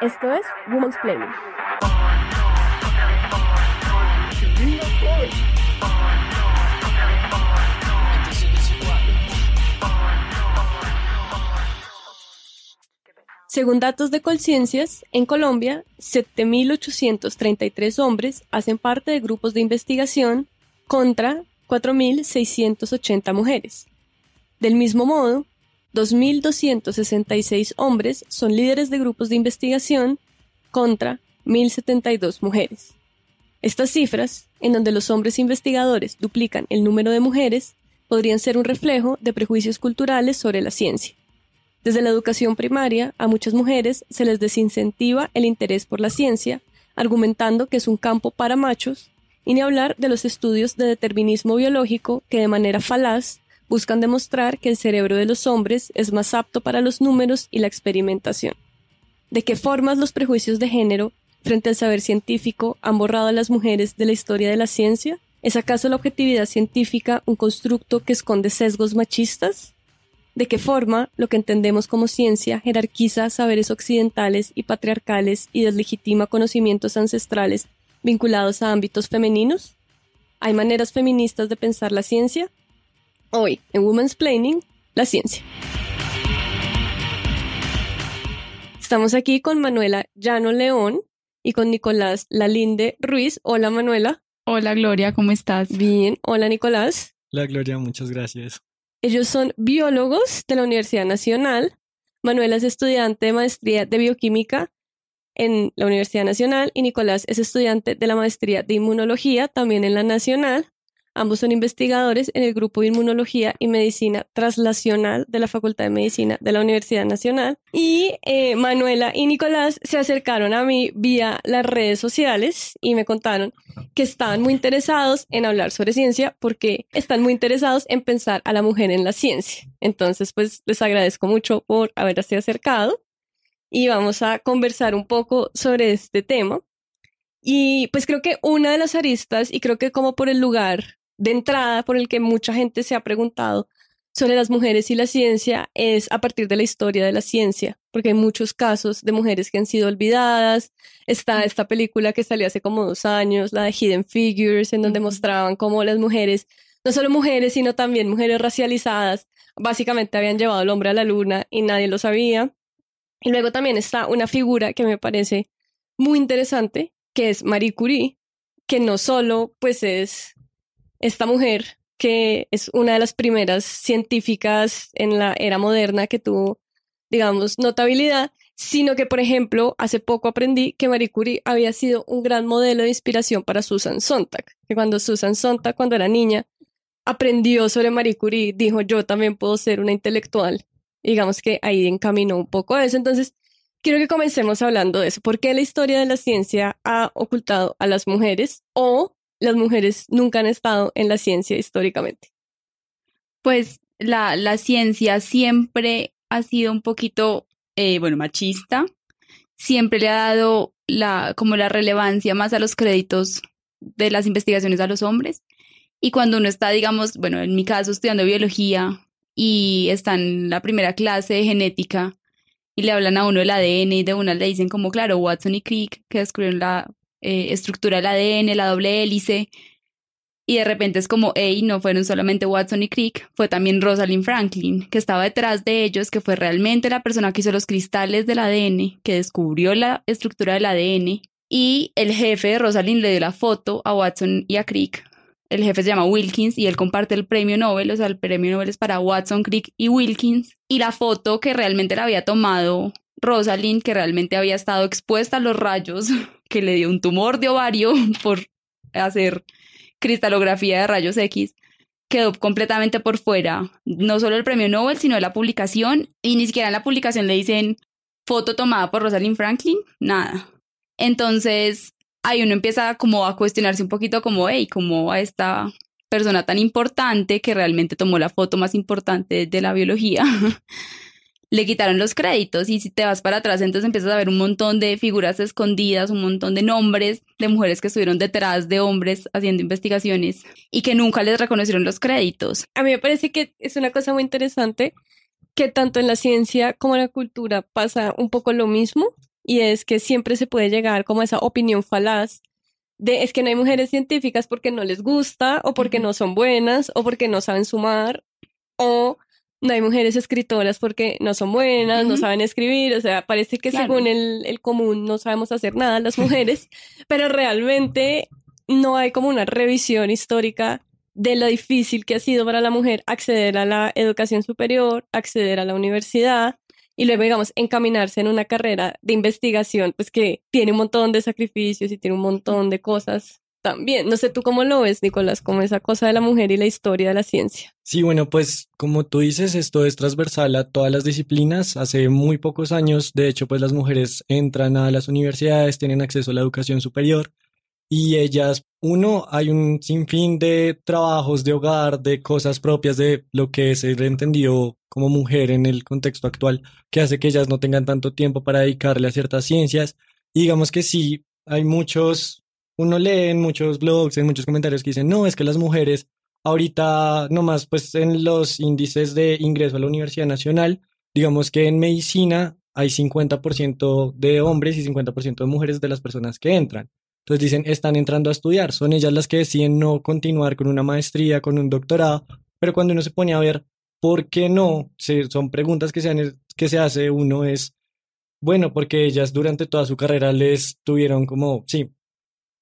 Esto es Women's Planning. Según datos de Colciencias, en Colombia, 7.833 hombres hacen parte de grupos de investigación contra 4.680 mujeres. Del mismo modo, 2.266 hombres son líderes de grupos de investigación contra 1.072 mujeres. Estas cifras, en donde los hombres investigadores duplican el número de mujeres, podrían ser un reflejo de prejuicios culturales sobre la ciencia. Desde la educación primaria, a muchas mujeres se les desincentiva el interés por la ciencia, argumentando que es un campo para machos, y ni hablar de los estudios de determinismo biológico que de manera falaz buscan demostrar que el cerebro de los hombres es más apto para los números y la experimentación. ¿De qué formas los prejuicios de género frente al saber científico han borrado a las mujeres de la historia de la ciencia? ¿Es acaso la objetividad científica un constructo que esconde sesgos machistas? ¿De qué forma lo que entendemos como ciencia jerarquiza saberes occidentales y patriarcales y deslegitima conocimientos ancestrales vinculados a ámbitos femeninos? ¿Hay maneras feministas de pensar la ciencia? Hoy, en Women's Planning, la ciencia. Estamos aquí con Manuela Llano León y con Nicolás Lalinde Ruiz. Hola Manuela. Hola Gloria, ¿cómo estás? Bien. Hola Nicolás. Hola Gloria, muchas gracias. Ellos son biólogos de la Universidad Nacional. Manuela es estudiante de maestría de bioquímica en la Universidad Nacional y Nicolás es estudiante de la maestría de inmunología también en la Nacional. Ambos son investigadores en el grupo de Inmunología y Medicina Translacional de la Facultad de Medicina de la Universidad Nacional. Y eh, Manuela y Nicolás se acercaron a mí vía las redes sociales y me contaron que estaban muy interesados en hablar sobre ciencia porque están muy interesados en pensar a la mujer en la ciencia. Entonces, pues les agradezco mucho por haberse acercado y vamos a conversar un poco sobre este tema. Y pues creo que una de las aristas, y creo que como por el lugar de entrada por el que mucha gente se ha preguntado sobre las mujeres y la ciencia es a partir de la historia de la ciencia, porque hay muchos casos de mujeres que han sido olvidadas. Está esta película que salió hace como dos años, la de Hidden Figures, en donde mostraban cómo las mujeres, no solo mujeres, sino también mujeres racializadas, básicamente habían llevado al hombre a la luna y nadie lo sabía. Y luego también está una figura que me parece muy interesante, que es Marie Curie, que no solo pues es esta mujer, que es una de las primeras científicas en la era moderna que tuvo, digamos, notabilidad, sino que, por ejemplo, hace poco aprendí que Marie Curie había sido un gran modelo de inspiración para Susan Sontag, que cuando Susan Sontag, cuando era niña, aprendió sobre Marie Curie, dijo, yo también puedo ser una intelectual. Digamos que ahí encaminó un poco a eso. Entonces, quiero que comencemos hablando de eso. ¿Por qué la historia de la ciencia ha ocultado a las mujeres o las mujeres nunca han estado en la ciencia históricamente? Pues la, la ciencia siempre ha sido un poquito, eh, bueno, machista. Siempre le ha dado la, como la relevancia más a los créditos de las investigaciones a los hombres. Y cuando uno está, digamos, bueno, en mi caso estudiando biología y está en la primera clase de genética y le hablan a uno del ADN y de una le dicen como, claro, Watson y Crick, que descubrieron la eh, estructura del ADN, la doble hélice, y de repente es como, hey, no fueron solamente Watson y Crick, fue también Rosalind Franklin, que estaba detrás de ellos, que fue realmente la persona que hizo los cristales del ADN, que descubrió la estructura del ADN, y el jefe de Rosalind le dio la foto a Watson y a Crick. El jefe se llama Wilkins y él comparte el premio Nobel, o sea, el premio Nobel es para Watson, Crick y Wilkins. Y la foto que realmente la había tomado Rosalind, que realmente había estado expuesta a los rayos que le dio un tumor de ovario por hacer cristalografía de rayos X, quedó completamente por fuera, no solo el premio Nobel, sino la publicación, y ni siquiera en la publicación le dicen foto tomada por Rosalind Franklin, nada. Entonces, ahí uno empieza como a cuestionarse un poquito como, hey, como a esta persona tan importante que realmente tomó la foto más importante de la biología, le quitaron los créditos y si te vas para atrás entonces empiezas a ver un montón de figuras escondidas, un montón de nombres de mujeres que estuvieron detrás de hombres haciendo investigaciones y que nunca les reconocieron los créditos. A mí me parece que es una cosa muy interesante que tanto en la ciencia como en la cultura pasa un poco lo mismo y es que siempre se puede llegar como a esa opinión falaz de es que no hay mujeres científicas porque no les gusta o porque no son buenas o porque no saben sumar o no hay mujeres escritoras porque no son buenas, no saben escribir, o sea, parece que según el, el, común no sabemos hacer nada las mujeres, pero realmente no hay como una revisión histórica de lo difícil que ha sido para la mujer acceder a la educación superior, acceder a la universidad y luego, digamos, encaminarse en una carrera de investigación, pues que tiene un montón de sacrificios y tiene un montón de cosas también. No sé tú cómo lo ves, Nicolás, como esa cosa de la mujer y la historia de la ciencia. Sí, bueno, pues como tú dices, esto es transversal a todas las disciplinas. Hace muy pocos años, de hecho, pues las mujeres entran a las universidades, tienen acceso a la educación superior y ellas, uno, hay un sinfín de trabajos de hogar, de cosas propias de lo que se entendió como mujer en el contexto actual, que hace que ellas no tengan tanto tiempo para dedicarle a ciertas ciencias. Y digamos que sí, hay muchos uno lee en muchos blogs, en muchos comentarios que dicen, no, es que las mujeres ahorita nomás pues en los índices de ingreso a la Universidad Nacional, digamos que en medicina hay 50% de hombres y 50% de mujeres de las personas que entran. Entonces dicen, están entrando a estudiar, son ellas las que deciden no continuar con una maestría, con un doctorado, pero cuando uno se pone a ver por qué no, son preguntas que se, que se hace uno es, bueno, porque ellas durante toda su carrera les tuvieron como, sí,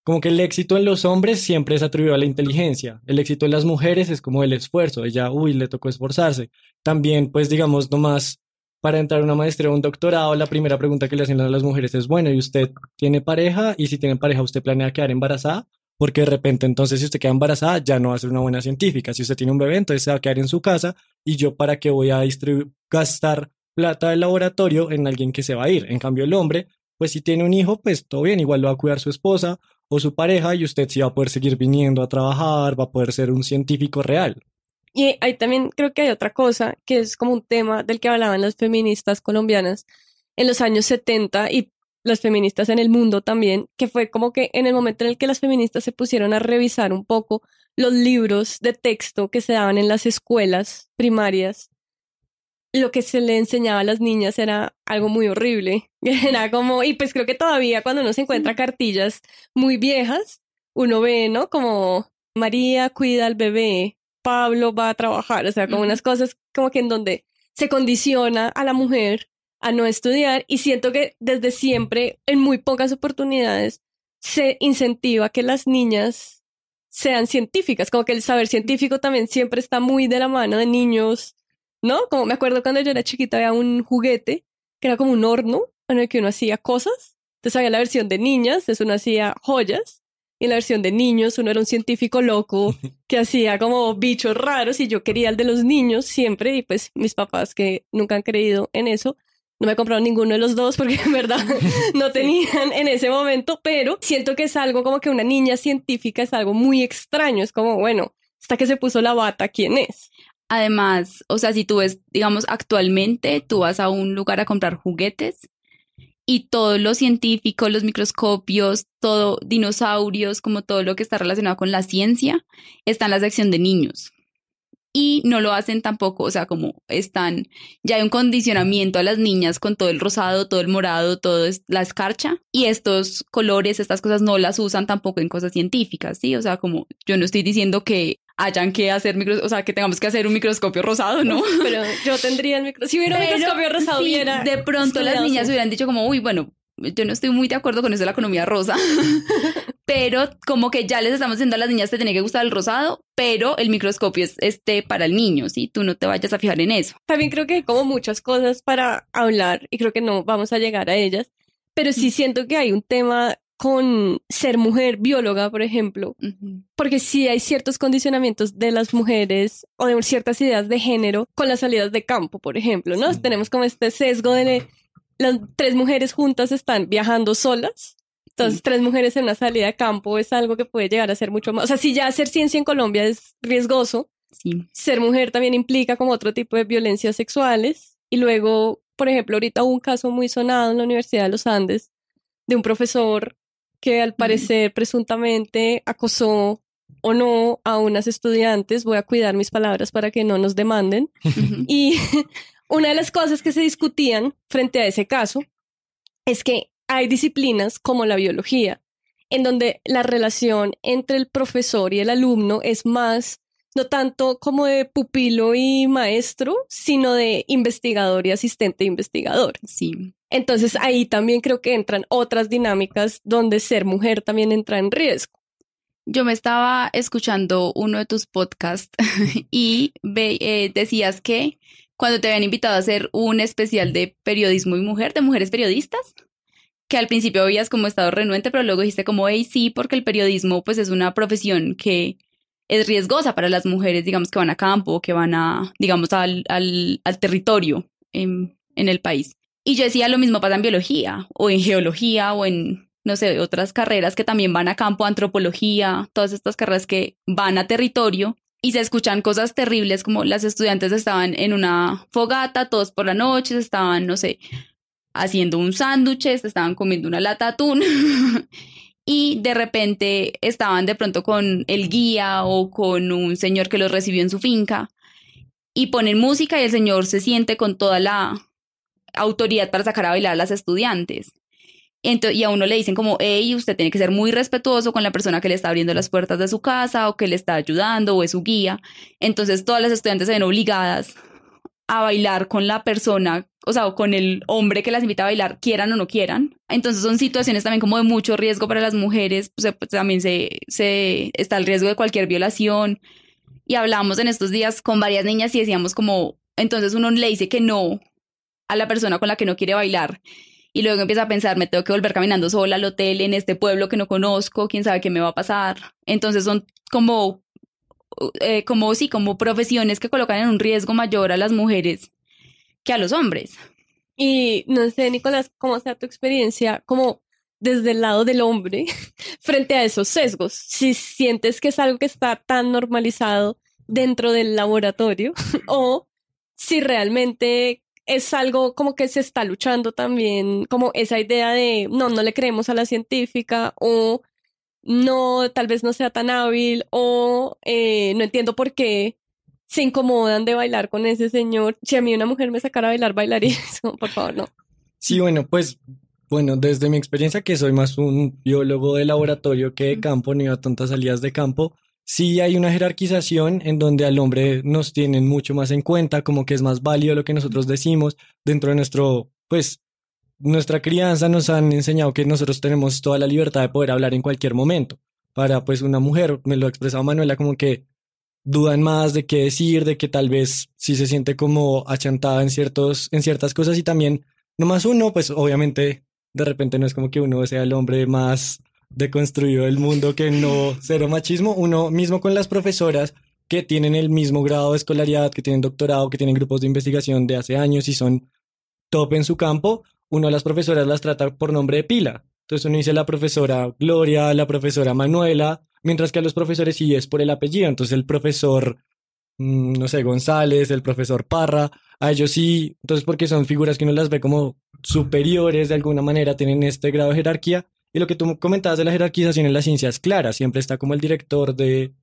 como que el éxito en los hombres siempre es atribuido a la inteligencia, el éxito en las mujeres es como el esfuerzo, ella, uy, le tocó esforzarse. También, pues digamos, nomás para entrar a una maestría o un doctorado, la primera pregunta que le hacen a las mujeres es, bueno, ¿y usted tiene pareja? Y si tiene pareja, ¿usted planea quedar embarazada? Porque de repente, entonces, si usted queda embarazada, ya no va a ser una buena científica. Si usted tiene un bebé, entonces se va a quedar en su casa y yo para qué voy a gastar plata del laboratorio en alguien que se va a ir. En cambio, el hombre, pues si tiene un hijo, pues todo bien, igual lo va a cuidar su esposa o su pareja y usted sí va a poder seguir viniendo a trabajar, va a poder ser un científico real. Y ahí también creo que hay otra cosa que es como un tema del que hablaban las feministas colombianas en los años 70 y las feministas en el mundo también, que fue como que en el momento en el que las feministas se pusieron a revisar un poco los libros de texto que se daban en las escuelas primarias lo que se le enseñaba a las niñas era algo muy horrible. Era como, y pues creo que todavía cuando uno se encuentra cartillas muy viejas, uno ve, ¿no? Como María cuida al bebé, Pablo va a trabajar, o sea, como unas cosas como que en donde se condiciona a la mujer a no estudiar y siento que desde siempre, en muy pocas oportunidades, se incentiva que las niñas sean científicas, como que el saber científico también siempre está muy de la mano de niños ¿no? Como me acuerdo cuando yo era chiquita había un juguete que era como un horno en el que uno hacía cosas. Entonces había la versión de niñas, entonces uno hacía joyas. Y en la versión de niños uno era un científico loco que hacía como bichos raros y yo quería el de los niños siempre y pues mis papás que nunca han creído en eso no me compraron ninguno de los dos porque en verdad no tenían en ese momento, pero siento que es algo como que una niña científica es algo muy extraño, es como, bueno, hasta que se puso la bata, ¿quién es? Además, o sea, si tú ves, digamos, actualmente tú vas a un lugar a comprar juguetes y todo lo científico, los microscopios, todo, dinosaurios, como todo lo que está relacionado con la ciencia, está en la sección de niños. Y no lo hacen tampoco, o sea, como están, ya hay un condicionamiento a las niñas con todo el rosado, todo el morado, todo la escarcha, y estos colores, estas cosas no las usan tampoco en cosas científicas, ¿sí? O sea, como yo no estoy diciendo que hayan que hacer micro, o sea, que tengamos que hacer un microscopio rosado, ¿no? Pero yo tendría el microscopio, si hubiera un microscopio rosado, de pronto las niñas hubieran dicho como, uy, bueno, yo no estoy muy de acuerdo con eso de la economía rosa, pero como que ya les estamos diciendo a las niñas te tiene que gustar el rosado, pero el microscopio es este para el niño, ¿sí? Tú no te vayas a fijar en eso. También creo que hay como muchas cosas para hablar y creo que no vamos a llegar a ellas, pero sí siento que hay un tema con ser mujer bióloga, por ejemplo, porque sí hay ciertos condicionamientos de las mujeres o de ciertas ideas de género con las salidas de campo, por ejemplo, ¿no? Tenemos como este sesgo de las tres mujeres juntas están viajando solas. Entonces, tres mujeres en una salida de campo es algo que puede llegar a ser mucho más. O sea, si ya hacer ciencia en Colombia es riesgoso, ser mujer también implica como otro tipo de violencias sexuales. Y luego, por ejemplo, ahorita hubo un caso muy sonado en la Universidad de los Andes de un profesor que al parecer presuntamente acosó o no a unas estudiantes. Voy a cuidar mis palabras para que no nos demanden. Y una de las cosas que se discutían frente a ese caso es que hay disciplinas como la biología, en donde la relación entre el profesor y el alumno es más, no tanto como de pupilo y maestro, sino de investigador y asistente investigador. Sí. Entonces ahí también creo que entran otras dinámicas donde ser mujer también entra en riesgo. Yo me estaba escuchando uno de tus podcasts y eh, decías que cuando te habían invitado a hacer un especial de periodismo y mujer, de mujeres periodistas, que al principio habías como estado renuente, pero luego dijiste como, hey, sí, porque el periodismo pues es una profesión que es riesgosa para las mujeres, digamos, que van a campo, que van a, digamos, al, al, al territorio en, en el país. Y yo decía lo mismo pasa en biología o en geología o en, no sé, otras carreras que también van a campo, antropología, todas estas carreras que van a territorio y se escuchan cosas terribles como las estudiantes estaban en una fogata, todos por la noche, estaban, no sé, haciendo un sándwich, estaban comiendo una lata de atún y de repente estaban de pronto con el guía o con un señor que los recibió en su finca y ponen música y el señor se siente con toda la autoridad para sacar a bailar a las estudiantes. y a uno le dicen como, hey, usted tiene que ser muy respetuoso con la persona que le está abriendo las puertas de su casa o que le está ayudando o es su guía. Entonces todas las estudiantes se ven obligadas a bailar con la persona, o sea, con el hombre que las invita a bailar, quieran o no quieran. Entonces son situaciones también como de mucho riesgo para las mujeres, pues, pues también se, se, está el riesgo de cualquier violación. Y hablamos en estos días con varias niñas y decíamos como, entonces uno le dice que no a la persona con la que no quiere bailar. Y luego empieza a pensar, me tengo que volver caminando sola al hotel en este pueblo que no conozco, quién sabe qué me va a pasar. Entonces son como, eh, como sí, como profesiones que colocan en un riesgo mayor a las mujeres que a los hombres. Y no sé, Nicolás, cómo sea tu experiencia como desde el lado del hombre frente a esos sesgos. Si sientes que es algo que está tan normalizado dentro del laboratorio o si realmente es algo como que se está luchando también, como esa idea de, no, no le creemos a la científica o no, tal vez no sea tan hábil o eh, no entiendo por qué se incomodan de bailar con ese señor. Si a mí una mujer me sacara a bailar, bailaría eso, por favor, no. Sí, bueno, pues, bueno, desde mi experiencia que soy más un biólogo de laboratorio que de campo, ni a tantas salidas de campo, sí hay una jerarquización en donde al hombre nos tienen mucho más en cuenta, como que es más válido lo que nosotros decimos dentro de nuestro, pues, nuestra crianza nos han enseñado que nosotros tenemos toda la libertad de poder hablar en cualquier momento. Para, pues, una mujer, me lo ha expresado Manuela, como que dudan más de qué decir, de que tal vez sí se siente como achantada en ciertos, en ciertas cosas y también, no más uno, pues, obviamente, de repente no es como que uno sea el hombre más deconstruido el mundo que no cero machismo, uno mismo con las profesoras que tienen el mismo grado de escolaridad, que tienen doctorado, que tienen grupos de investigación de hace años y son top en su campo, uno a las profesoras las trata por nombre de pila. Entonces uno dice la profesora Gloria, la profesora Manuela, mientras que a los profesores sí es por el apellido. Entonces el profesor, mm, no sé, González, el profesor Parra, a ellos sí, entonces porque son figuras que uno las ve como superiores de alguna manera, tienen este grado de jerarquía, y lo que tú comentabas de la jerarquización en la ciencia es clara, siempre está como el director de,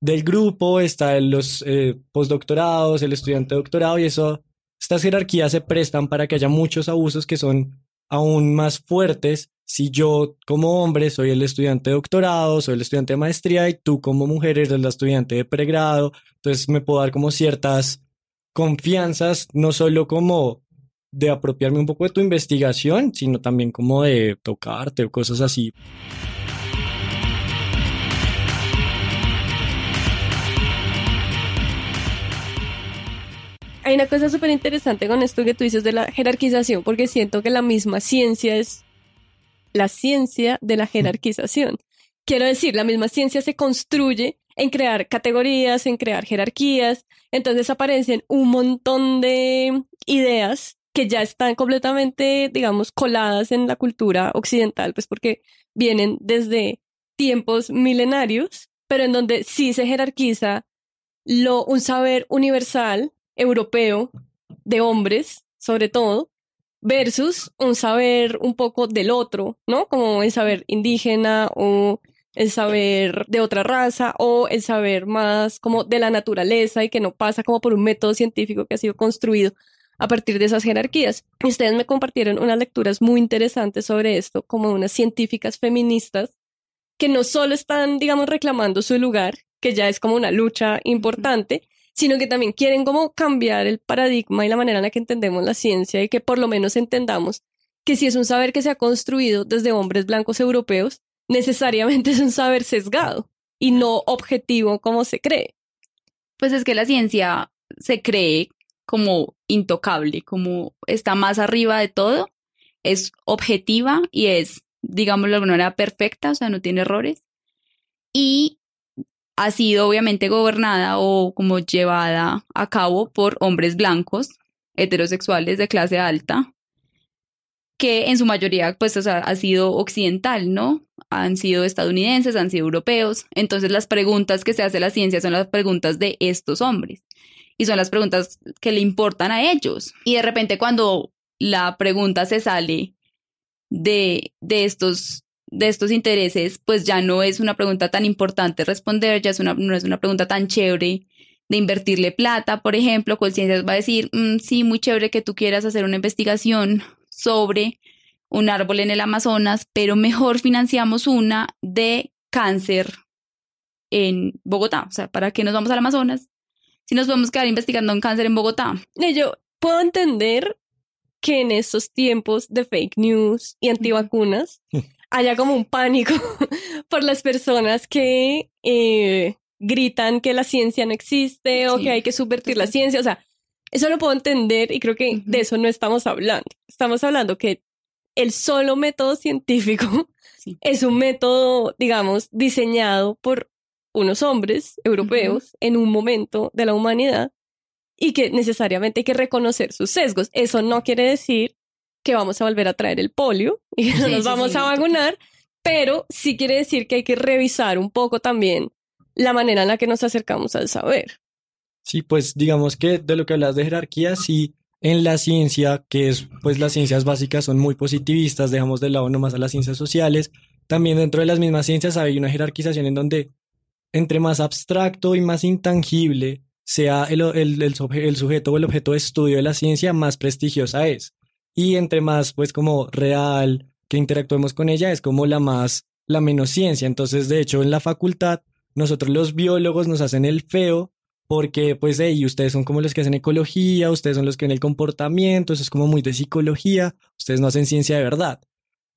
del grupo, está en los eh, postdoctorados, el estudiante doctorado y eso, estas jerarquías se prestan para que haya muchos abusos que son aún más fuertes si yo como hombre soy el estudiante de doctorado, soy el estudiante de maestría y tú como mujer eres la estudiante de pregrado, entonces me puedo dar como ciertas confianzas, no solo como de apropiarme un poco de tu investigación, sino también como de tocarte o cosas así. Hay una cosa súper interesante con esto que tú dices de la jerarquización, porque siento que la misma ciencia es la ciencia de la jerarquización. Quiero decir, la misma ciencia se construye en crear categorías, en crear jerarquías, entonces aparecen un montón de ideas que ya están completamente, digamos, coladas en la cultura occidental, pues porque vienen desde tiempos milenarios, pero en donde sí se jerarquiza lo, un saber universal, europeo, de hombres, sobre todo, versus un saber un poco del otro, ¿no? Como el saber indígena o el saber de otra raza o el saber más como de la naturaleza y que no pasa como por un método científico que ha sido construido a partir de esas jerarquías. Ustedes me compartieron unas lecturas muy interesantes sobre esto, como unas científicas feministas que no solo están, digamos, reclamando su lugar, que ya es como una lucha importante, sino que también quieren como cambiar el paradigma y la manera en la que entendemos la ciencia y que por lo menos entendamos que si es un saber que se ha construido desde hombres blancos europeos, necesariamente es un saber sesgado y no objetivo como se cree. Pues es que la ciencia se cree como intocable, como está más arriba de todo, es objetiva y es, digámoslo de alguna manera, perfecta, o sea, no tiene errores. Y ha sido obviamente gobernada o como llevada a cabo por hombres blancos, heterosexuales de clase alta, que en su mayoría pues o sea, ha sido occidental, ¿no? Han sido estadounidenses, han sido europeos. Entonces las preguntas que se hace la ciencia son las preguntas de estos hombres y son las preguntas que le importan a ellos. Y de repente cuando la pregunta se sale de, de, estos, de estos intereses, pues ya no es una pregunta tan importante responder, ya es una, no es una pregunta tan chévere de invertirle plata, por ejemplo, Conciencias va a decir, mm, sí, muy chévere que tú quieras hacer una investigación sobre un árbol en el Amazonas, pero mejor financiamos una de cáncer en Bogotá. O sea, ¿para qué nos vamos al Amazonas si nos podemos quedar investigando un cáncer en Bogotá. Yo puedo entender que en estos tiempos de fake news y antivacunas haya como un pánico por las personas que eh, gritan que la ciencia no existe o que hay que subvertir la ciencia. O sea, eso lo puedo entender y creo que de eso no estamos hablando. Estamos hablando que el solo método científico es un método, digamos, diseñado por unos hombres europeos en un momento de la humanidad y que necesariamente hay que reconocer sus sesgos. Eso no quiere decir que vamos a volver a traer el polio y que nos vamos a vacunar, pero sí quiere decir que hay que revisar un poco también la manera en la que nos acercamos al saber. Sí, pues digamos que de lo que hablas de jerarquía, sí, en la ciencia, que es, pues las ciencias básicas son muy positivistas, dejamos de lado nomás a las ciencias sociales, también dentro de las mismas ciencias hay una jerarquización en donde entre más abstracto y más intangible sea el, sujeto o el objeto de estudio de la ciencia, más prestigiosa es. Y entre más, pues, como real que interactuemos con ella, es como la más, la menos ciencia. Entonces, de hecho, en la facultad, nosotros los biólogos nos hacen el feo porque, pues, hey, ustedes son como los que hacen ecología, ustedes son los que en el comportamiento, eso es como muy de psicología, ustedes no hacen ciencia de verdad.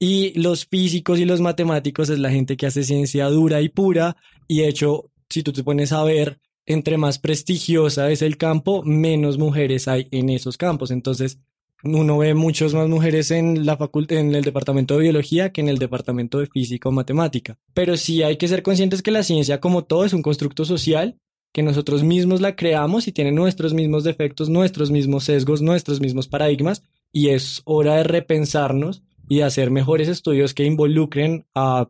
Y los físicos y los matemáticos es la gente que hace ciencia dura y pura. Y de hecho, si tú te pones a ver, entre más prestigiosa es el campo, menos mujeres hay en esos campos. Entonces, uno ve muchas más mujeres en la en el departamento de biología que en el departamento de física o matemática. Pero sí hay que ser conscientes que la ciencia, como todo, es un constructo social que nosotros mismos la creamos y tiene nuestros mismos defectos, nuestros mismos sesgos, nuestros mismos paradigmas, y es hora de repensarnos y hacer mejores estudios que involucren a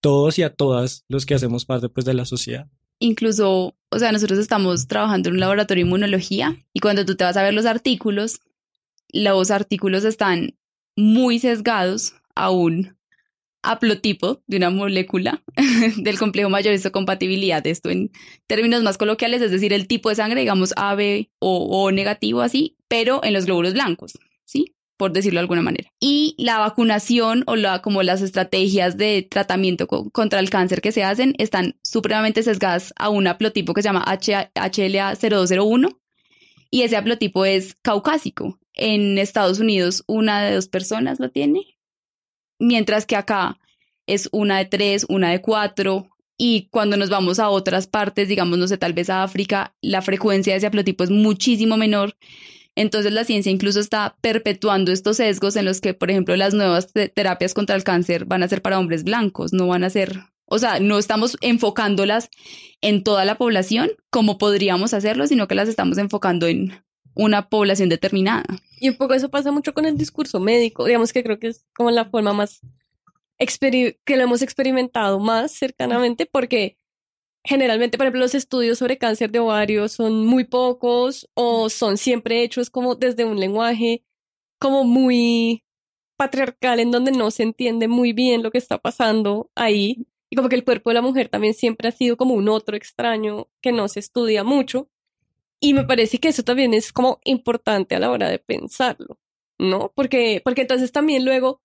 todos y a todas los que hacemos parte pues de la sociedad. Incluso, o sea, nosotros estamos trabajando en un laboratorio de inmunología y cuando tú te vas a ver los artículos, los artículos están muy sesgados a un haplotipo de una molécula del complejo mayor compatibilidad. Esto en términos más coloquiales, es decir, el tipo de sangre, digamos AB o, o negativo así, pero en los glóbulos blancos por decirlo de alguna manera. Y la vacunación o la, como las estrategias de tratamiento contra el cáncer que se hacen están supremamente sesgadas a un haplotipo que se llama HLA-0201 y ese haplotipo es caucásico. En Estados Unidos una de dos personas lo tiene, mientras que acá es una de tres, una de cuatro, y cuando nos vamos a otras partes, digamos, no sé, tal vez a África, la frecuencia de ese haplotipo es muchísimo menor. Entonces la ciencia incluso está perpetuando estos sesgos en los que, por ejemplo, las nuevas terapias contra el cáncer van a ser para hombres blancos, no van a ser, o sea, no estamos enfocándolas en toda la población como podríamos hacerlo, sino que las estamos enfocando en una población determinada. Y un poco eso pasa mucho con el discurso médico, digamos que creo que es como la forma más que lo hemos experimentado más cercanamente porque generalmente, por ejemplo, los estudios sobre cáncer de ovario son muy pocos o son siempre hechos como desde un lenguaje como muy patriarcal en donde no se entiende muy bien lo que está pasando ahí. Y como que el cuerpo de la mujer también siempre ha sido como un otro extraño que no se estudia mucho. Y me parece que eso también es como importante a la hora de pensarlo, ¿no? Porque, porque entonces también luego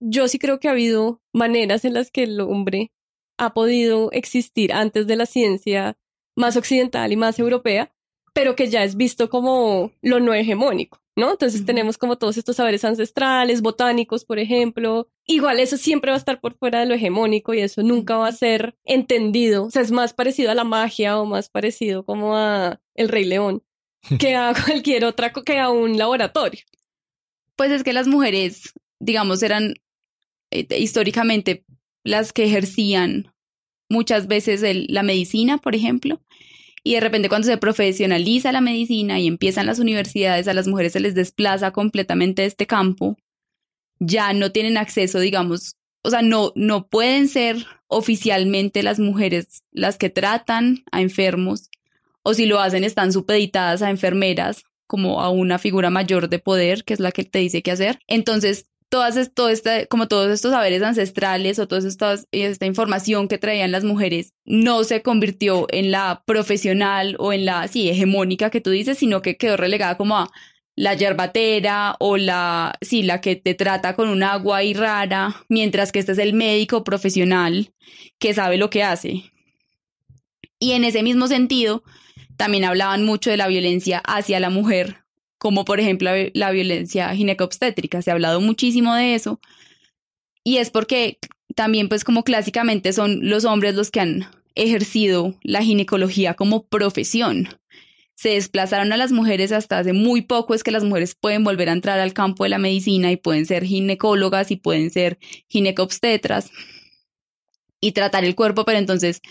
yo sí creo que ha habido maneras en las que el hombre ha podido existir antes de la ciencia más occidental y más europea, pero que ya es visto como lo no hegemónico, ¿no? Entonces tenemos como todos estos saberes ancestrales, botánicos, por ejemplo. Igual eso siempre va a estar por fuera de lo hegemónico y eso nunca va a ser entendido. O sea, es más parecido a la magia o más parecido como a El Rey León que a cualquier otra, que a un laboratorio. Pues es que las mujeres, digamos, eran eh, históricamente las que ejercían muchas veces la medicina, por ejemplo, y de repente cuando se profesionaliza la medicina y empiezan las universidades, a las mujeres se les desplaza completamente este campo, ya no tienen acceso, digamos, o sea, no, no pueden ser oficialmente las mujeres las que tratan a enfermos, o si lo hacen están supeditadas a enfermeras como a una figura mayor de poder, que es la que te dice qué hacer. Entonces, todas esto, esta, como todos estos saberes ancestrales o toda esta información que traían las mujeres no se convirtió en la profesional o en la, sí, hegemónica que tú dices, sino que quedó relegada como a la yerbatera o la, sí, la que te trata con un agua y rara, mientras que este es el médico profesional que sabe lo que hace. Y en ese mismo sentido, también hablaban mucho de la violencia hacia la mujer como por ejemplo la, violencia ginecobstétrica. Se ha hablado muchísimo de eso. Y es porque también pues como clásicamente son los hombres los que han ejercido la ginecología como profesión. Se desplazaron a las mujeres hasta hace muy poco, es que las mujeres pueden volver a entrar al campo de la medicina y pueden ser ginecólogas y pueden ser ginecobstetras y tratar el cuerpo, pero entonces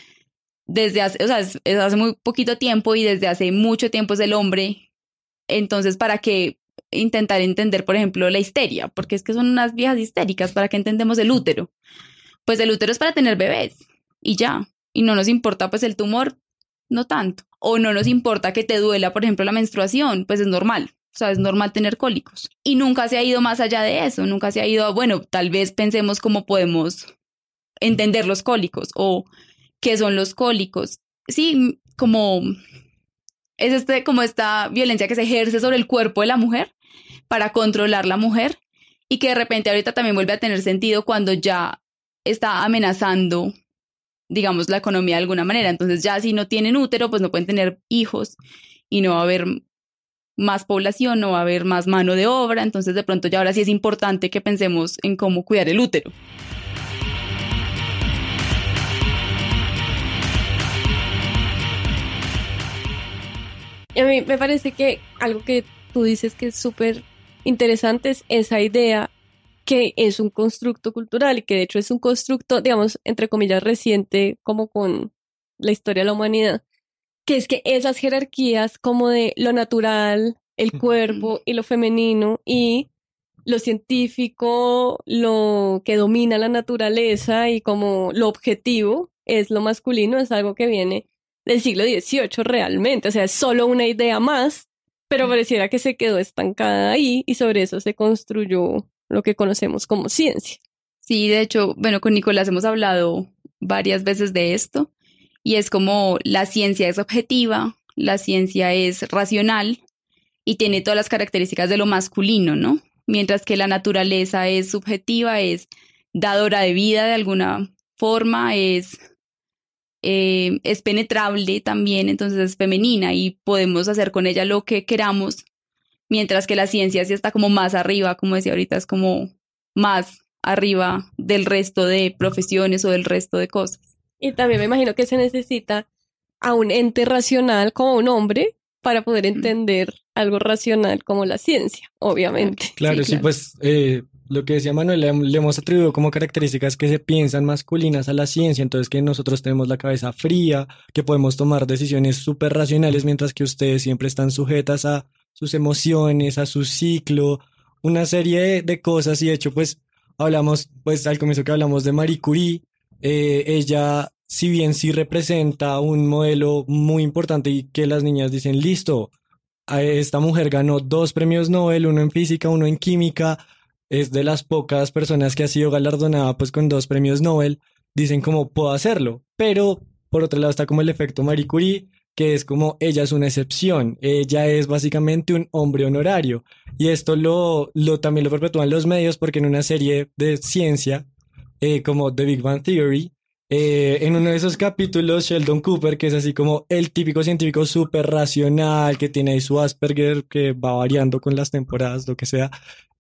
desde hace, o sea, es hace muy poquito tiempo y desde hace mucho tiempo es el hombre entonces, ¿para qué intentar entender, por ejemplo, la histeria? Porque es que son unas viejas histéricas, ¿para qué entendemos el útero? Pues el útero es para tener bebés y ya. Y no nos importa pues el tumor, no tanto. O no nos importa que te duela, por ejemplo, la menstruación, pues es normal. O sea, es normal tener cólicos. Y nunca se ha ido más allá de eso, nunca se ha ido, a, bueno, tal vez pensemos cómo podemos entender los cólicos o qué son los cólicos. Sí, como es este, como esta violencia que se ejerce sobre el cuerpo de la mujer para controlar la mujer y que de repente ahorita también vuelve a tener sentido cuando ya está amenazando, digamos, la economía de alguna manera. Entonces ya si no tienen útero, pues no pueden tener hijos y no va a haber más población, no va a haber más mano de obra. Entonces de pronto ya ahora sí es importante que pensemos en cómo cuidar el útero. A mí me parece que algo que tú dices que es súper interesante es esa idea que es un constructo cultural y que de hecho es un constructo, digamos, entre comillas, reciente como con la historia de la humanidad, que es que esas jerarquías como de lo natural, el cuerpo y lo femenino y lo científico, lo que domina la naturaleza y como lo objetivo es lo masculino, es algo que viene del siglo XVIII realmente, o sea, es solo una idea más, pero pareciera que se quedó estancada ahí y sobre eso se construyó lo que conocemos como ciencia. Sí, de hecho, bueno, con Nicolás hemos hablado varias veces de esto y es como la ciencia es objetiva, la ciencia es racional y tiene todas las características de lo masculino, ¿no? Mientras que la naturaleza es subjetiva, es dadora de vida de alguna forma, es eh, es penetrable también, entonces es femenina y podemos hacer con ella lo que queramos, mientras que la ciencia sí está como más arriba, como decía ahorita, es como más arriba del resto de profesiones o del resto de cosas. Y también me imagino que se necesita a un ente racional como un hombre para poder entender algo racional como la ciencia, obviamente. Claro, sí, pues eh, lo que decía Manuel, le, hemos atribuido como características que se piensan masculinas a la ciencia, entonces que nosotros tenemos la cabeza fría, que podemos tomar decisiones súper racionales, mientras que ustedes siempre están sujetas a sus emociones, a su ciclo, una serie de, cosas, y de hecho, pues hablamos, pues al comienzo que hablamos de Marie Curie, eh, ella, si bien sí representa un modelo muy importante y que las niñas dicen, listo, esta mujer ganó dos premios Nobel, uno en física, uno en química, es de las pocas personas que ha sido galardonada pues con dos premios Nobel, dicen como puedo hacerlo, pero por otro lado está como el efecto Marie Curie, que es como ella es una excepción, ella es básicamente un hombre honorario. Y esto lo, lo también lo perpetúan los medios porque en una serie de ciencia, eh, como The Big Bang Theory, eh, en uno de esos capítulos, Sheldon Cooper, que es así como el típico científico súper racional, que tiene ahí su Asperger, que va variando con las temporadas, lo que sea,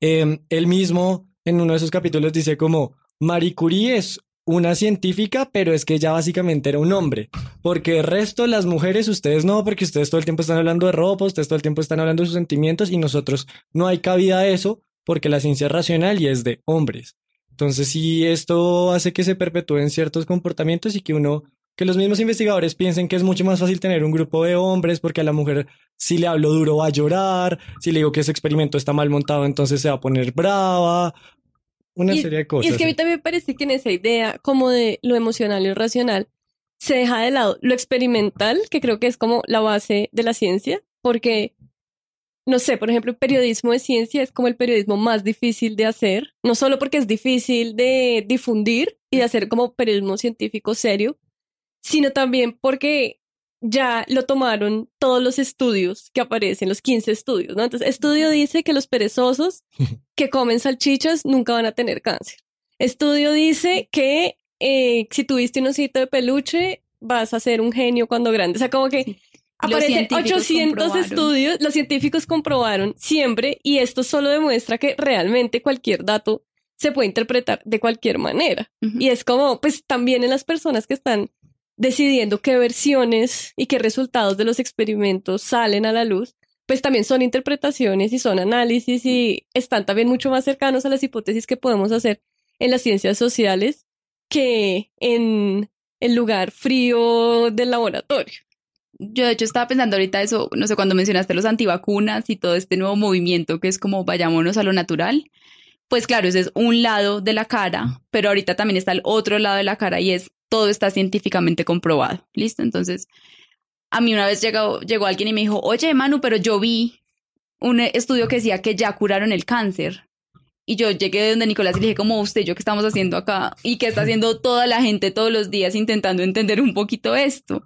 eh, él mismo en uno de esos capítulos dice como, Marie Curie es una científica, pero es que ella básicamente era un hombre. Porque el resto, las mujeres, ustedes no, porque ustedes todo el tiempo están hablando de ropa, ustedes todo el tiempo están hablando de sus sentimientos y nosotros no hay cabida a eso porque la ciencia es racional y es de hombres. Entonces, sí, esto hace que se perpetúen ciertos comportamientos y que uno, que los mismos investigadores piensen que es mucho más fácil tener un grupo de hombres porque a la mujer si le hablo duro va a llorar, si le digo que ese experimento está mal montado entonces se va a poner brava, una serie de cosas. Y es que a mí también me parece que en esa idea como de lo emocional y lo racional se deja de lado lo experimental, que creo que es como la base de la ciencia, porque, no sé, por ejemplo, el periodismo de ciencia es como el periodismo más difícil de hacer, no solo porque es difícil de difundir y de hacer como periodismo científico serio, sino también porque ya lo tomaron todos los estudios que aparecen, los 15 estudios, ¿no? Entonces, estudio dice que los perezosos que comen salchichas nunca van a tener cáncer. Estudio dice que eh, si tuviste un osito de peluche, vas a ser un genio cuando grande. O sea, como que aparecen 800 estudios, los científicos comprobaron siempre, y esto solo demuestra que realmente cualquier dato se puede interpretar de cualquier manera. Y es como, pues también en las personas que están decidiendo qué versiones y qué resultados de los experimentos salen a la luz, pues también son interpretaciones y son análisis y están también mucho más cercanos a las hipótesis que podemos hacer en las ciencias sociales que en el lugar frío del laboratorio. Yo de hecho estaba pensando ahorita eso, no sé, cuando mencionaste los antivacunas y todo este nuevo movimiento que es como vayámonos a lo natural, pues claro, ese es un lado de la cara, pero ahorita también está el otro lado de la cara y es todo está científicamente comprobado. ¿Listo? Entonces, a mí una vez llegó, llegó alguien y me dijo, oye, Manu, pero yo vi un estudio que decía que ya curaron el cáncer. Y yo llegué de donde Nicolás y le dije, como usted, yo qué estamos haciendo acá y qué está haciendo toda la gente todos los días intentando entender un poquito esto.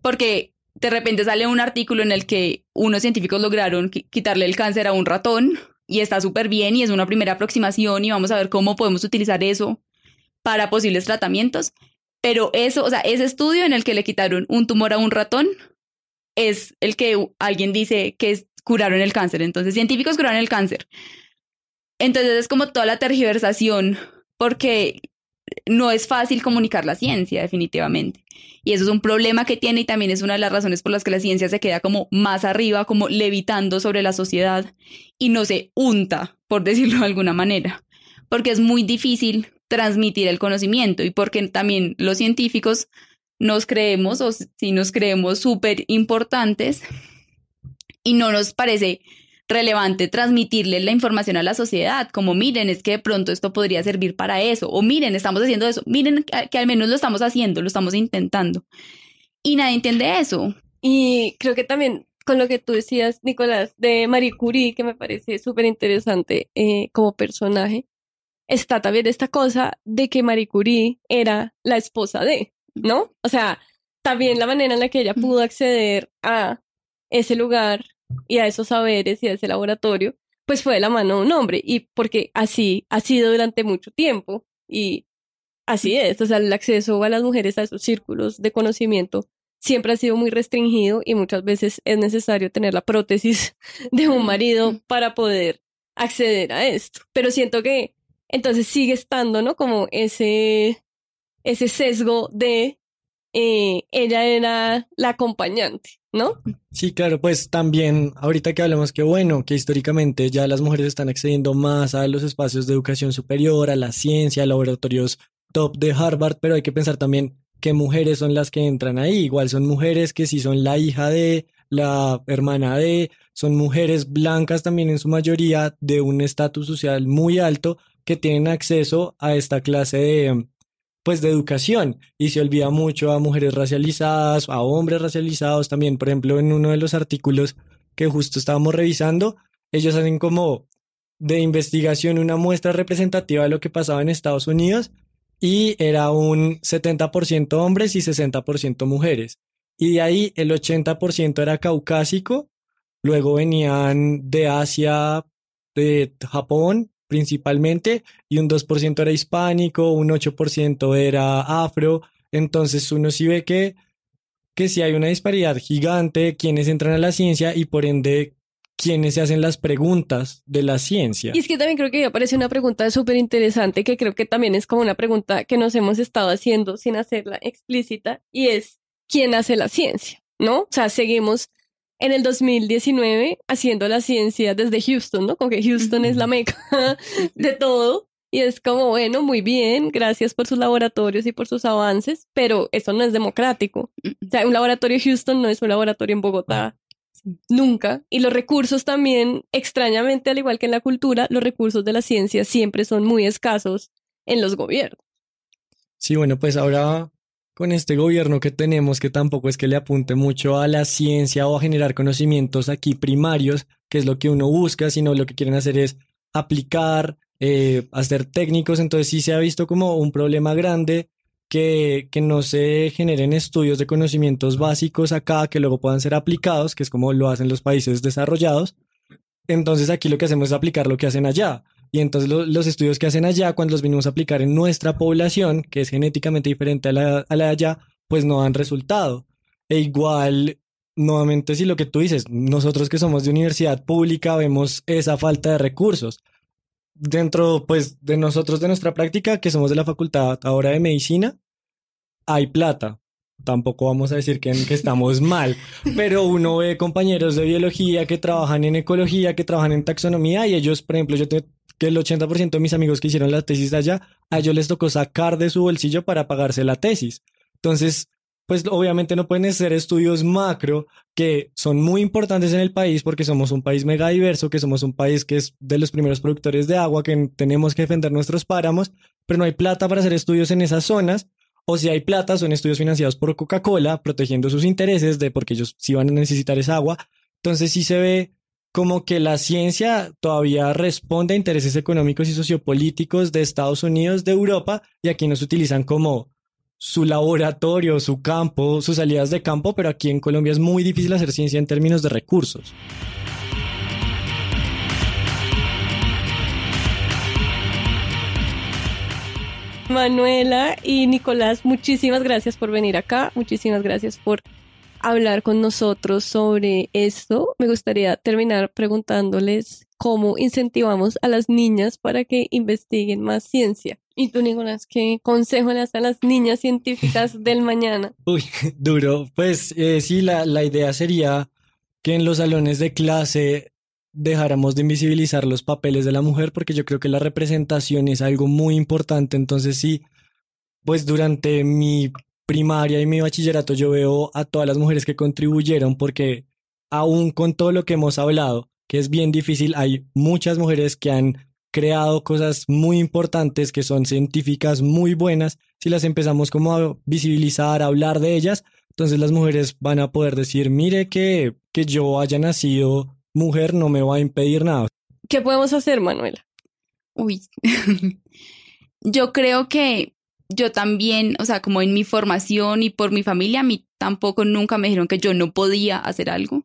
Porque de repente sale un artículo en el que unos científicos lograron quitarle el cáncer a un ratón y está súper bien y es una primera aproximación y vamos a ver cómo podemos utilizar eso para posibles tratamientos. Pero eso, o sea, ese estudio en el que le quitaron un tumor a un ratón es el que alguien dice que curaron el cáncer. Entonces, científicos curaron el cáncer. Entonces es como toda la tergiversación, porque no es fácil comunicar la ciencia, definitivamente. Y eso es un problema que tiene y también es una de las razones por las que la ciencia se queda como más arriba, como levitando sobre la sociedad y no se unta, por decirlo de alguna manera, porque es muy difícil transmitir el conocimiento y porque también los científicos nos creemos o si nos creemos súper importantes y no nos parece relevante transmitirle la información a la sociedad, como miren, es que de pronto esto podría servir para eso, o miren, estamos haciendo eso, miren que, al menos lo estamos haciendo, lo estamos intentando. Y nadie entiende eso. Y creo que también con lo que tú decías, Nicolás, de Marie Curie, que me parece súper interesante eh, como personaje, está también esta cosa de que Marie Curie era la esposa de, ¿no? O sea, también la manera en la que ella pudo acceder a ese lugar y a esos saberes y a ese laboratorio, pues fue de la mano de un hombre y porque así ha sido durante mucho tiempo y así es, o sea, el acceso a las mujeres a esos círculos de conocimiento siempre ha sido muy restringido y muchas veces es necesario tener la prótesis de un marido para poder acceder a esto. Pero siento que entonces sigue estando, ¿no? Como ese, ese sesgo de eh, ella era la acompañante, ¿no? Sí, claro, pues también ahorita que hablamos que bueno, que históricamente ya las mujeres están accediendo más a los espacios de educación superior, a la ciencia, a laboratorios top de Harvard, pero hay que pensar también qué mujeres son las que entran ahí. Igual son mujeres que sí son la hija de, la hermana de, son mujeres blancas también en su mayoría de un estatus social muy alto, que tienen acceso a esta clase de, pues, de educación y se olvida mucho a mujeres racializadas, a hombres racializados también. Por ejemplo, en uno de los artículos que justo estábamos revisando, ellos hacen como de investigación una muestra representativa de lo que pasaba en Estados Unidos y era un 70% hombres y 60% mujeres. y de ahí el 80% era caucásico, luego venían de Asia, de Japón principalmente, y un 2% era hispánico, un 8% era afro, entonces uno sí ve que, que sí hay una disparidad gigante, quienes entran a la ciencia y por ende quienes se hacen las preguntas de la ciencia. Y es que también creo que aparece una pregunta súper interesante que creo que también es como una pregunta que nos hemos estado haciendo sin hacerla explícita y es ¿quién hace la ciencia? ¿No? O sea, seguimos en el 2019 haciendo la ciencia desde Houston, ¿no? Como que Houston es la meca de todo. Y es como, bueno, muy bien, gracias por sus laboratorios y por sus avances, pero eso no es democrático. O sea, un laboratorio Houston no es un laboratorio en Bogotá Nunca. Y los recursos también, extrañamente, al igual que en la cultura, los recursos de la ciencia siempre son muy escasos en los gobiernos. Sí, bueno, pues ahora con este gobierno que tenemos, que tampoco es que le apunte mucho a la ciencia o a generar conocimientos aquí primarios, que es lo que uno busca, sino lo que quieren hacer es aplicar, eh, hacer técnicos, entonces sí se ha visto como un problema grande que, no se generen estudios de conocimientos básicos acá que luego puedan ser aplicados, que es como lo hacen los países desarrollados. Entonces aquí lo que hacemos es aplicar lo que hacen allá. Y entonces los estudios que hacen allá, cuando los venimos a aplicar en nuestra población, que es genéticamente diferente a la, a la de allá, pues no dan resultado. E igual, nuevamente, si lo que tú dices, nosotros que somos de universidad pública vemos esa falta de recursos dentro pues de nosotros de nuestra práctica que somos de la facultad ahora de medicina hay plata. Tampoco vamos a decir que, que estamos mal, pero uno ve compañeros de biología que trabajan en ecología, que trabajan en taxonomía y ellos, por ejemplo, yo tengo que el 80% de mis amigos que hicieron la tesis allá, a ellos les tocó sacar de su bolsillo para pagarse la tesis. Entonces, pues obviamente no pueden ser estudios macro que son muy importantes en el país porque somos un país mega diverso, que somos un país que es de los primeros productores de agua, que tenemos que defender nuestros páramos, pero no hay plata para hacer estudios en esas zonas o si hay plata, son estudios financiados por Coca-Cola, protegiendo sus intereses de porque ellos sí van a necesitar esa agua. Entonces sí se ve como que la ciencia todavía responde a intereses económicos y sociopolíticos de Estados Unidos, de Europa, y aquí nos utilizan como su laboratorio, su campo, sus salidas de campo, pero aquí en Colombia es muy difícil hacer ciencia en términos de recursos. Manuela y Nicolás, muchísimas gracias por venir acá, muchísimas gracias por hablar con nosotros sobre esto. Me gustaría terminar preguntándoles cómo incentivamos a las niñas para que investiguen más ciencia. Y tú, Nicolás, ¿qué consejo le das a las niñas científicas del mañana? Uy, duro. Pues eh, sí, la, la idea sería que en los salones de clase dejáramos de invisibilizar los papeles de la mujer porque yo creo que la representación es algo muy importante. Entonces sí, pues durante mi primaria y mi bachillerato yo veo a todas las mujeres que contribuyeron porque aún con todo lo que hemos hablado, que es bien difícil, hay muchas mujeres que han creado cosas muy importantes, que son científicas muy buenas. Si las empezamos como a visibilizar, a hablar de ellas, entonces las mujeres van a poder decir, mire que, que yo haya nacido mujer no me va a impedir nada. ¿Qué podemos hacer, Manuela? Uy, yo creo que yo también, o sea, como en mi formación y por mi familia, a mí tampoco nunca me dijeron que yo no podía hacer algo.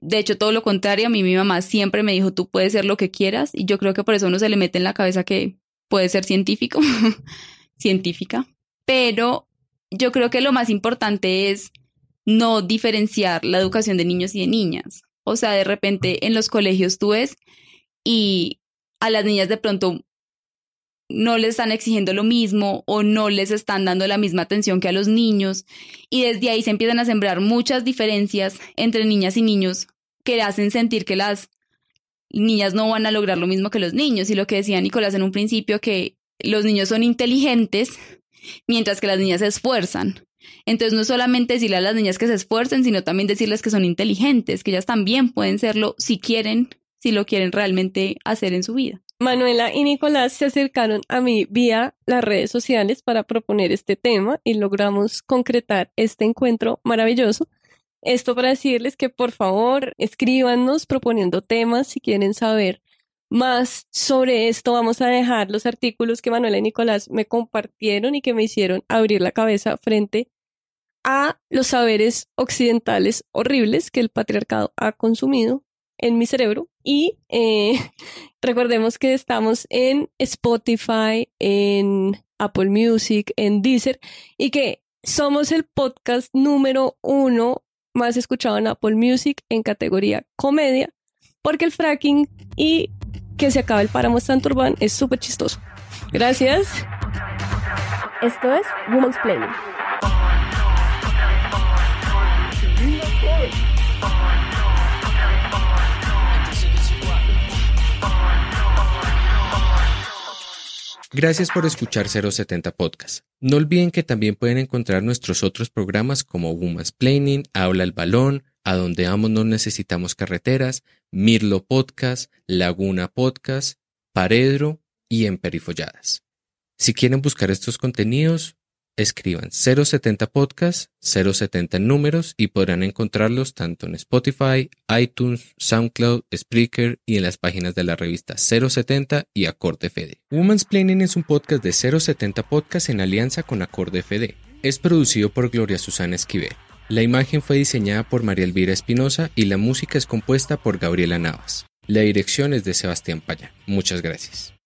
De hecho, todo lo contrario, a mí mi mamá siempre me dijo, tú puedes ser lo que quieras, y yo creo que por eso uno se le mete en la cabeza que puede ser científico, científica. Pero yo creo que lo más importante es no diferenciar la educación de niños y de niñas. O sea, de repente en los colegios tú ves y a las niñas de pronto no les están exigiendo lo mismo o no les están dando la misma atención que a los niños. Y desde ahí se empiezan a sembrar muchas diferencias entre niñas y niños que hacen sentir que las niñas no van a lograr lo mismo que los niños. Y lo que decía Nicolás en un principio que los niños son inteligentes mientras que las niñas se esfuerzan. Entonces no solamente decirle a las niñas que se esfuercen, sino también decirles que son inteligentes, que ellas también pueden serlo si quieren, si lo quieren realmente hacer en su vida. Manuela y Nicolás se acercaron a mí vía las redes sociales para proponer este tema y logramos concretar este encuentro maravilloso. Esto para decirles que por favor escríbanos proponiendo temas si quieren saber más sobre esto. Vamos a dejar los artículos que Manuela y Nicolás me compartieron y que me hicieron abrir la cabeza frente a los saberes occidentales horribles que el patriarcado ha consumido en mi cerebro. Y eh, recordemos que estamos en Spotify, en Apple Music, en Deezer, y que somos el podcast número uno más escuchado en Apple Music en categoría comedia, porque el fracking y que se acaba el páramo Santurban es súper chistoso. Gracias. Esto es Woman's Planning. Gracias por escuchar 070 Podcast. No olviden que también pueden encontrar nuestros otros programas como Woman's Planning, Habla el Balón, A Donde Amo No Necesitamos Carreteras, Mirlo Podcast, Laguna Podcast, Paredro y En Perifolladas. Si quieren buscar estos contenidos, escriban 070 Podcast, 070 números y podrán encontrarlos tanto en Spotify, iTunes, SoundCloud, Spreaker y en las páginas de la revista 070 y Acorde FD. Woman's Planning es un podcast de 070 Podcast en alianza con Acorde FD. Es producido por Gloria Susana Esquivel. La imagen fue diseñada por María Elvira Espinosa y la música es compuesta por Gabriela Navas. La dirección es de Sebastián Paya. Muchas gracias.